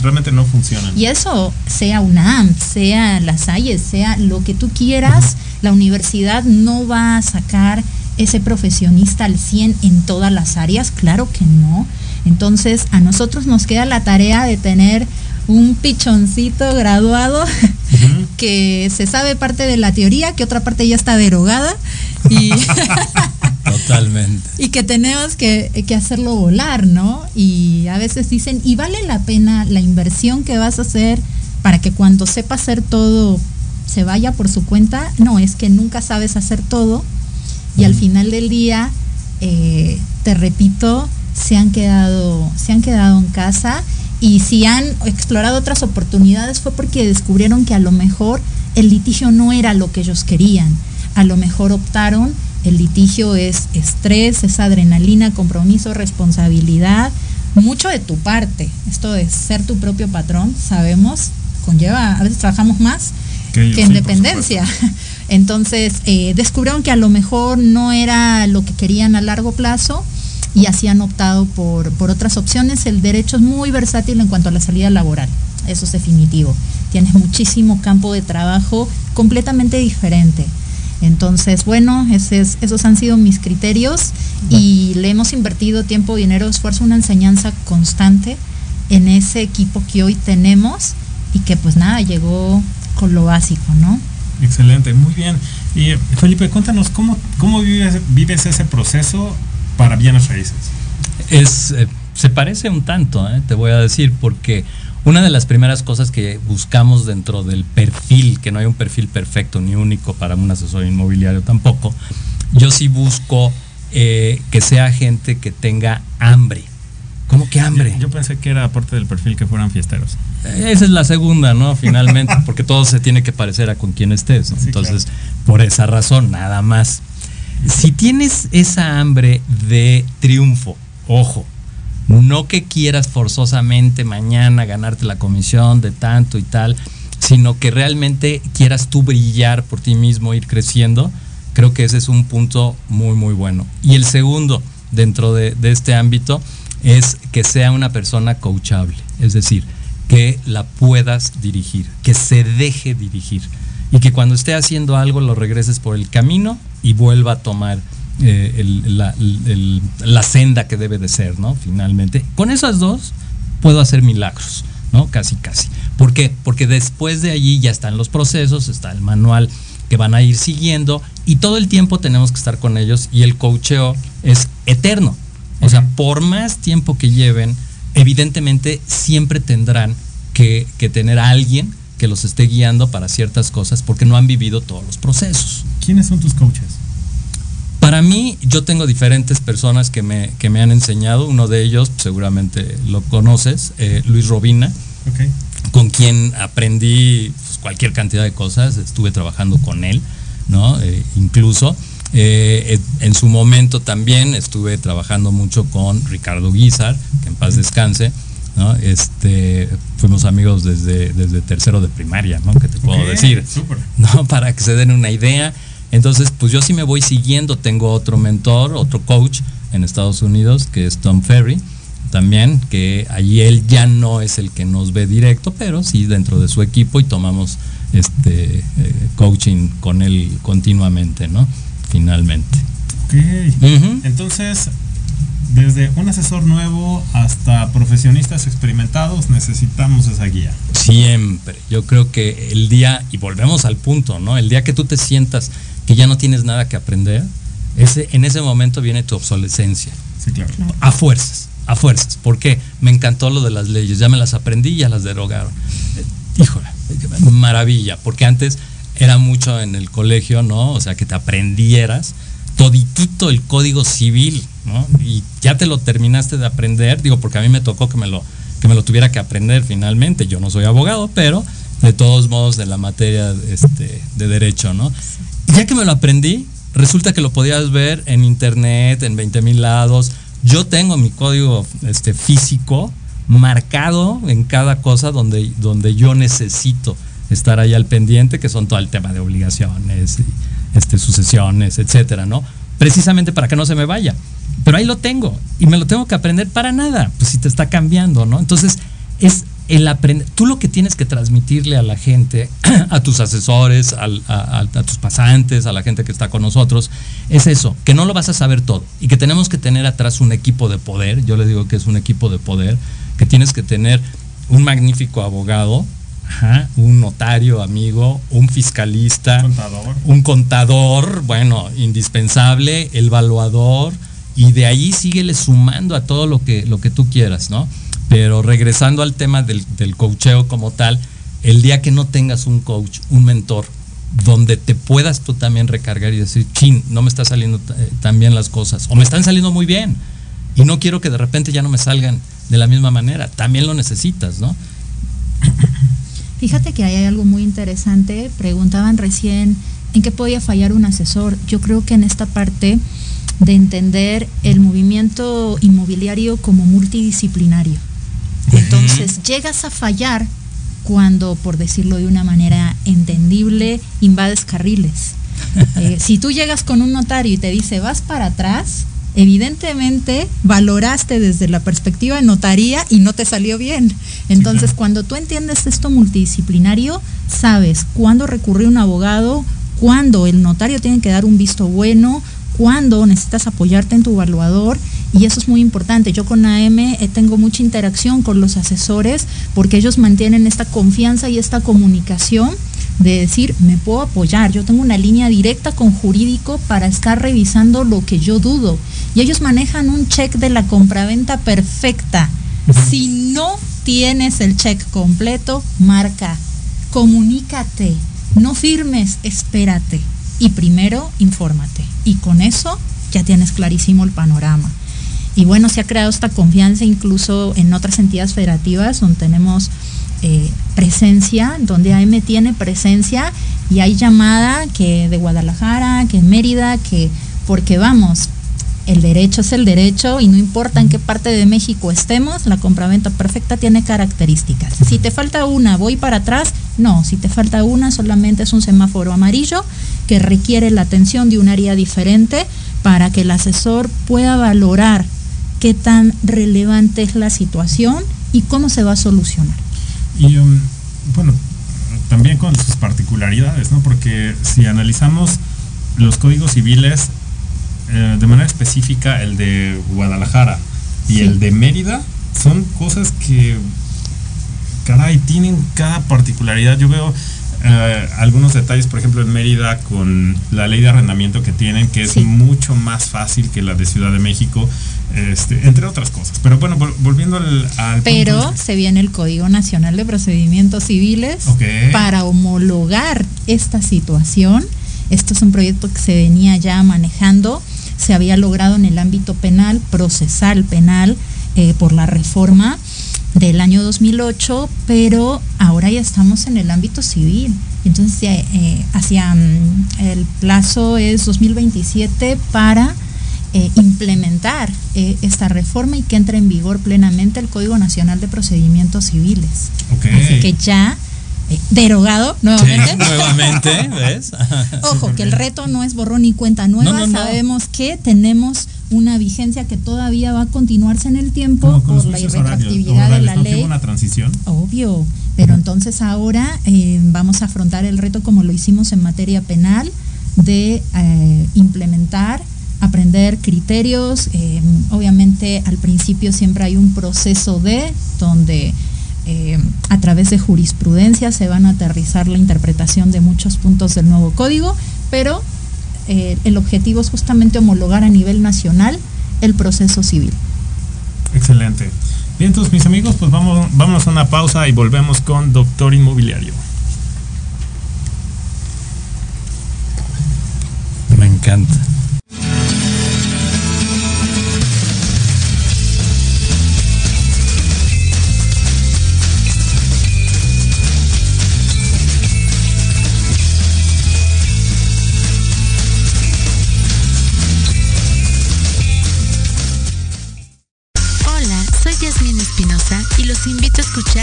realmente no funcionan. Y eso, sea UNAM, sea la Salle, sea lo que tú quieras, uh -huh. la universidad no va a sacar ese profesionista al 100 en todas las áreas, claro que no. Entonces, a nosotros nos queda la tarea de tener un pichoncito graduado uh -huh. que se sabe parte de la teoría, que otra parte ya está derogada y Totalmente. Y que tenemos que, que, hacerlo volar, ¿no? Y a veces dicen, ¿y vale la pena la inversión que vas a hacer para que cuando sepa hacer todo se vaya por su cuenta? No, es que nunca sabes hacer todo y al final del día, eh, te repito, se han quedado, se han quedado en casa y si han explorado otras oportunidades fue porque descubrieron que a lo mejor el litigio no era lo que ellos querían. A lo mejor optaron el litigio es estrés, es adrenalina, compromiso, responsabilidad, mucho de tu parte. Esto de ser tu propio patrón, sabemos, conlleva, a veces trabajamos más que, que en sí, dependencia. Entonces, eh, descubrieron que a lo mejor no era lo que querían a largo plazo y así han optado por, por otras opciones. El derecho es muy versátil en cuanto a la salida laboral, eso es definitivo. Tienes muchísimo campo de trabajo completamente diferente. Entonces, bueno, ese es, esos han sido mis criterios y le hemos invertido tiempo, dinero, esfuerzo, una enseñanza constante en ese equipo que hoy tenemos y que pues nada, llegó con lo básico, ¿no? Excelente, muy bien. Y Felipe, cuéntanos cómo, cómo vives, vives ese proceso para bienes raíces. Es, eh, se parece un tanto, eh, te voy a decir, porque una de las primeras cosas que buscamos dentro del perfil, que no hay un perfil perfecto ni único para un asesor inmobiliario tampoco, yo sí busco eh, que sea gente que tenga hambre. ¿Cómo que hambre? Yo, yo, pensé que era aparte del perfil que fueran fiesteros. Esa es la segunda, ¿no? Finalmente, porque todo se tiene que parecer a con quien estés. ¿no? Sí, Entonces, claro. por esa razón, nada más. Si tienes esa hambre de triunfo, ojo, no que quieras forzosamente mañana ganarte la comisión de tanto y tal, sino que realmente quieras tú brillar por ti mismo, ir creciendo, creo que ese es un punto muy, muy bueno. Y el segundo, dentro de, de este ámbito, es que sea una persona coachable, es decir, que la puedas dirigir, que se deje dirigir y que cuando esté haciendo algo lo regreses por el camino y vuelva a tomar eh, el, la, el, la, senda que debe de ser, ¿no? Finalmente. Con esas dos puedo hacer milagros, ¿no? Casi, casi. ¿Por qué? Porque después de allí ya están los procesos, está el manual que van a ir siguiendo y todo el tiempo tenemos que estar con ellos y el coacheo es eterno. O sea, por más tiempo que lleven, evidentemente siempre tendrán que, que tener a alguien que los esté guiando para ciertas cosas porque no han vivido todos los procesos. ¿Quiénes son tus coaches? Para mí, yo tengo diferentes personas que me, que me han enseñado. Uno de ellos, seguramente lo conoces, eh, Luis Robina, okay. con quien aprendí pues, cualquier cantidad de cosas. Estuve trabajando con él, ¿no? Eh, incluso. Eh, en su momento también estuve trabajando mucho con Ricardo Guizar, que en paz descanse. ¿No? Este, fuimos amigos desde, desde tercero de primaria, ¿no? Que te puedo okay, decir. Super. ¿no? Para que se den una idea. Entonces, pues yo sí me voy siguiendo. Tengo otro mentor, otro coach en Estados Unidos, que es Tom Ferry. también, que allí él ya no es el que nos ve directo, pero sí dentro de su equipo y tomamos este eh, coaching con él continuamente, ¿no? Finalmente. Ok. Entonces, desde un asesor nuevo hasta profesionistas experimentados, necesitamos esa guía. Siempre. Yo creo que el día, y volvemos al punto, ¿no? El día que tú te sientas que ya no tienes nada que aprender, ese, en ese momento viene tu obsolescencia. Sí, claro. A fuerzas, a fuerzas. Porque me encantó lo de las leyes, ya me las aprendí y ya las derogaron. Eh, híjole, maravilla, porque antes era mucho en el colegio, ¿no? O sea, que te aprendieras toditito el código civil, ¿no? Y ya te lo terminaste de aprender, digo, porque a mí me tocó que me lo, que me lo tuviera que aprender finalmente. Yo no soy abogado, pero de todos modos de la materia este, de derecho, ¿no? ya que me lo aprendí, resulta que lo podías ver en internet, en 20 mil lados. Yo tengo mi código este, físico marcado en cada cosa donde, donde yo necesito estar ahí al pendiente, que son todo el tema de obligaciones, este, sucesiones, etcétera, ¿no? Precisamente para que no se me vaya. Pero ahí lo tengo y me lo tengo que aprender para nada, pues si te está cambiando, ¿no? Entonces, es el aprender. Tú lo que tienes que transmitirle a la gente, a tus asesores, a, tus pasantes, a la gente que está con nosotros, es eso, que no lo vas a saber todo y que tenemos que tener atrás un equipo de poder. Yo le digo que es un equipo de poder, que tienes que tener un magnífico abogado, un notario amigo, un fiscalista, contador. un contador, bueno, indispensable, el evaluador, y de ahí síguele sumando a todo lo que, lo que tú quieras, ¿no? Pero regresando al tema del, del coacheo como tal, el día que no tengas un coach, un mentor, donde te puedas tú también recargar y decir, chin, no me están saliendo eh, tan bien las cosas, o me están saliendo muy bien, y no quiero que de repente ya no me salgan de la misma manera, también lo necesitas, ¿no? Fíjate que hay algo muy interesante, preguntaban recién en qué podía fallar un asesor. Yo creo que en esta parte de entender el movimiento inmobiliario como multidisciplinario. Entonces llegas a fallar cuando, por decirlo de una manera entendible, invades carriles. Eh, si tú llegas con un notario y te dice vas para atrás, evidentemente valoraste desde la perspectiva de notaría y no te salió bien. Entonces, cuando tú entiendes esto multidisciplinario, sabes cuándo recurrir a un abogado, cuándo el notario tiene que dar un visto bueno, cuándo necesitas apoyarte en tu evaluador y eso es muy importante. Yo con AM eh, tengo mucha interacción con los asesores porque ellos mantienen esta confianza y esta comunicación de decir, me puedo apoyar, yo tengo una línea directa con jurídico para estar revisando lo que yo dudo. Y ellos manejan un check de la compraventa perfecta. Si no tienes el check completo, marca, comunícate, no firmes, espérate y primero infórmate. Y con eso ya tienes clarísimo el panorama. Y bueno, se ha creado esta confianza incluso en otras entidades federativas donde tenemos eh, presencia, donde AM tiene presencia y hay llamada que de Guadalajara, que Mérida, que porque vamos, el derecho es el derecho y no importa en qué parte de México estemos, la compraventa perfecta tiene características. Si te falta una, voy para atrás, no, si te falta una, solamente es un semáforo amarillo que requiere la atención de un área diferente para que el asesor pueda valorar qué tan relevante es la situación y cómo se va a solucionar. Y um, bueno, también con sus particularidades, ¿no? Porque si analizamos los códigos civiles, eh, de manera específica el de Guadalajara y el de Mérida son cosas que, caray, tienen cada particularidad. Yo veo eh, algunos detalles, por ejemplo, en Mérida con la ley de arrendamiento que tienen, que es mucho más fácil que la de Ciudad de México, este, entre otras cosas. Pero bueno, volviendo al... Pero se viene el Código Nacional de Procedimientos Civiles para homologar esta situación. Esto es un proyecto que se venía ya manejando se había logrado en el ámbito penal, procesal penal, eh, por la reforma del año 2008, pero ahora ya estamos en el ámbito civil. Entonces, eh, hacia mm, el plazo es 2027 para eh, implementar esta reforma y que entre en vigor plenamente el Código Nacional de Procedimientos Civiles. Así que ya eh, derogado nuevamente. nuevamente, ¿ves? Ojo, que el reto no es borrón y cuenta nueva. Sabemos que tenemos una vigencia que todavía va a continuarse en el tiempo por la irretroactividad de la ley. una transición. Obvio, pero entonces ahora eh, vamos a afrontar el reto como lo hicimos en materia penal de eh, implementar, aprender criterios. eh, obviamente al principio siempre hay un proceso de donde eh, a través de jurisprudencia se van a aterrizar la interpretación de muchos puntos del nuevo código, pero eh, el objetivo es justamente homologar a nivel nacional el proceso civil. Excelente. Bien, entonces mis amigos, pues vamos, vamos a una pausa y volvemos con Doctor Inmobiliario. Me encanta.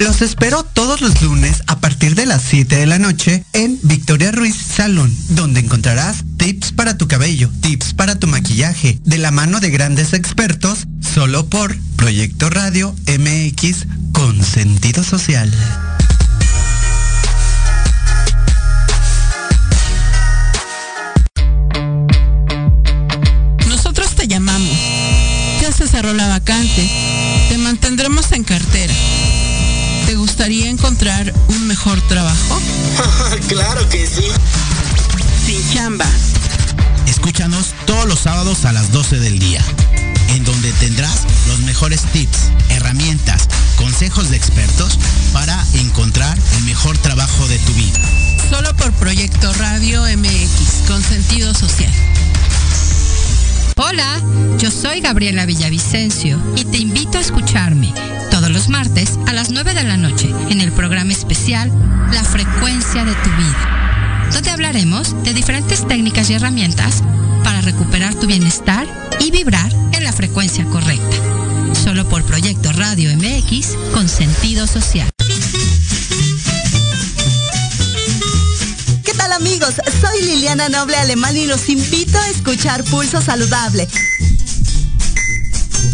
Los espero todos los lunes a partir de las 7 de la noche en Victoria Ruiz Salón, donde encontrarás tips para tu cabello, tips para tu maquillaje, de la mano de grandes expertos, solo por Proyecto Radio MX con sentido social. Nosotros te llamamos. Ya se cerró la vacante. Te mantendremos en cartera. ¿Te gustaría encontrar un mejor trabajo? claro que sí. Sin chamba. Escúchanos todos los sábados a las 12 del día, en donde tendrás los mejores tips, herramientas, consejos de expertos para encontrar el mejor trabajo de tu vida. Solo por Proyecto Radio MX, con sentido social. Hola, yo soy Gabriela Villavicencio y te invito a escucharme todos los martes a las 9 de la noche en el programa especial La frecuencia de tu vida, donde hablaremos de diferentes técnicas y herramientas para recuperar tu bienestar y vibrar en la frecuencia correcta. Solo por Proyecto Radio MX con sentido social. ¿Qué tal amigos? Soy Liliana Noble Alemán y los invito a escuchar Pulso Saludable,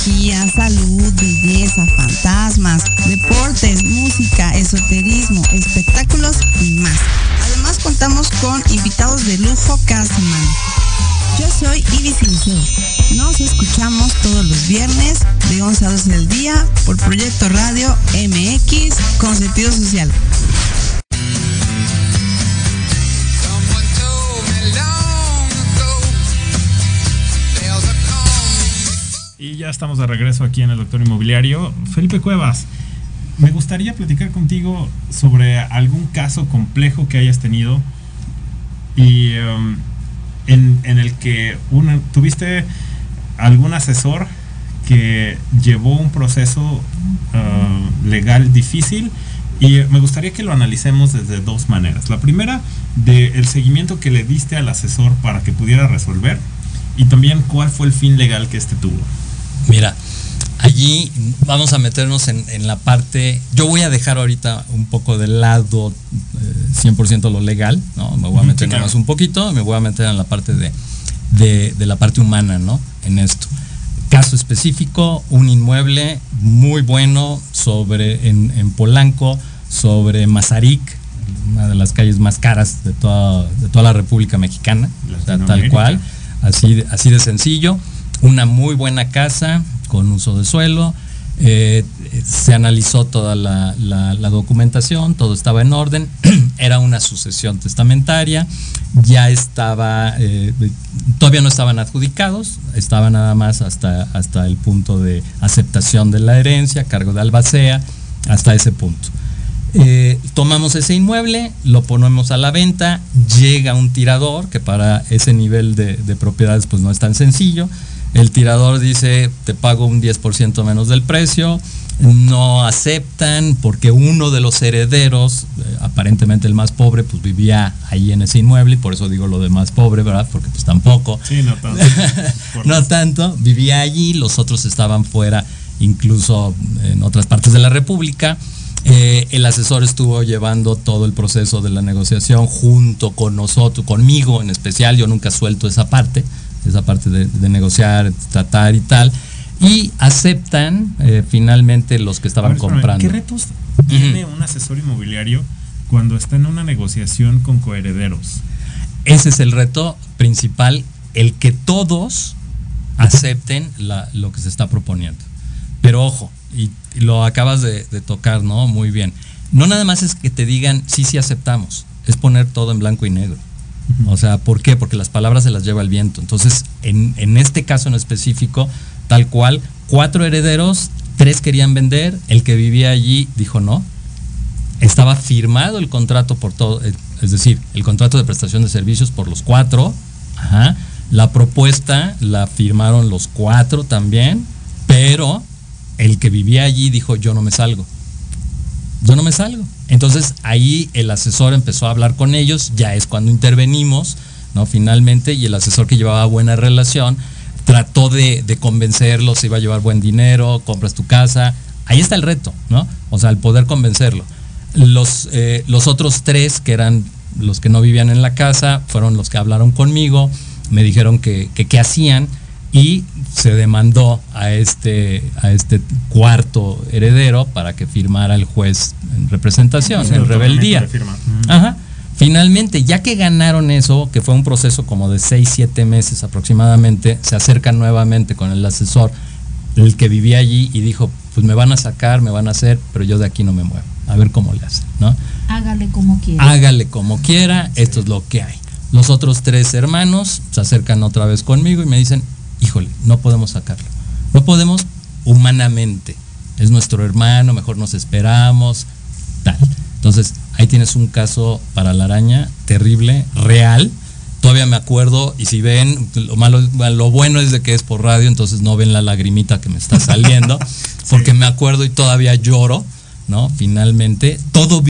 Salud, belleza, fantasmas, deportes, música, esoterismo, espectáculos y más. Además contamos con invitados de lujo cada semana. Yo soy Ibis Liceo. Nos escuchamos todos los viernes de 11 a 12 del día por Proyecto Radio MX con sentido social. Ya estamos de regreso aquí en el Doctor Inmobiliario. Felipe Cuevas, me gustaría platicar contigo sobre algún caso complejo que hayas tenido y um, en, en el que una- tuviste algún asesor que llevó un proceso uh, legal difícil y me gustaría que lo analicemos desde dos maneras. La primera, del seguimiento que le diste al asesor para que pudiera resolver y también cuál fue el fin legal que este tuvo. Mira, allí vamos a meternos en, en la parte. Yo voy a dejar ahorita un poco de lado eh, 100% lo legal, ¿no? Me voy a meter sí, nada claro. más un poquito, me voy a meter en la parte de, de, de la parte humana, ¿no? En esto. Caso específico, un inmueble muy bueno sobre en, en Polanco, sobre Mazarik, una de las calles más caras de toda, de toda la República Mexicana, o sea, tal cual, así, así de sencillo, una muy buena casa con uso de suelo, Eh, se analizó toda la, documentación, todo estaba en orden, era una sucesión testamentaria, ya estaba, eh, todavía no estaban adjudicados, estaba nada más hasta, hasta el punto de aceptación de la herencia, cargo de albacea, hasta ese punto. Eh, tomamos ese inmueble, lo ponemos a la venta, llega un tirador, que para ese nivel de, de propiedades pues no es tan sencillo. El tirador dice, te pago un 10% menos del precio, no aceptan porque uno de los herederos, eh, aparentemente el más pobre, pues vivía ahí en ese inmueble, y por eso digo lo de más pobre, ¿verdad? Porque pues tampoco. Sí, no tanto. No tanto, vivía allí, los otros estaban fuera, incluso en otras partes de la República. Eh, el asesor estuvo llevando todo el proceso de la negociación junto con nosotros, conmigo en especial, yo nunca suelto esa parte, esa parte de, de negociar, tratar y tal, y aceptan eh, finalmente los que estaban ver, comprando. ¿Qué retos tiene un asesor inmobiliario cuando está en una negociación con coherederos? Ese es el reto principal, el que todos acepten la- lo que se está proponiendo. Pero ojo, y, y lo acabas de, de tocar, ¿no? Muy bien. No nada más es que te digan, sí, sí aceptamos, es poner todo en blanco y negro. O sea, ¿por qué? Porque las palabras se las lleva el viento. Entonces, en, en este caso en específico, tal cual, cuatro herederos, tres querían vender, el que vivía allí dijo no, estaba firmado el contrato por todo, eh, es decir, el contrato de prestación de servicios por los cuatro. Ajá. La propuesta la firmaron los cuatro también, pero el que vivía allí dijo yo no me salgo. Yo no me salgo. Entonces ahí el asesor empezó a hablar con ellos, ya es cuando intervenimos, ¿no? Finalmente, y el asesor que llevaba buena relación trató de, de convencerlos, iba a llevar buen dinero, compras tu casa. Ahí está el reto, ¿no? O sea, el poder convencerlo. Los, eh, los otros tres, que eran los que no vivían en la casa, fueron los que hablaron conmigo, me dijeron que qué hacían y se demandó a este, a este cuarto heredero para que firmara el juez en representación, Sí, en el rebeldía. Ajá. Finalmente, ya que ganaron eso, que fue un proceso como de 6, 7 meses aproximadamente, se acercan nuevamente con el asesor, el que vivía allí, y dijo, pues me van a sacar, me van a hacer, pero yo de aquí no me muevo. A ver cómo le hacen, ¿no? Hágale como quiera. Hágale como quiera, esto es lo que hay. Los otros tres hermanos se acercan otra vez conmigo y me dicen, híjole, no podemos sacarlo. No podemos humanamente. Es nuestro hermano, mejor nos esperamos, tal. Entonces, ahí tienes un caso para la araña terrible, real. Todavía me acuerdo, y si ven, lo malo, lo bueno es de que es por radio, entonces no ven la lagrimita que me está saliendo, porque me acuerdo y todavía lloro, ¿no? Finalmente, todo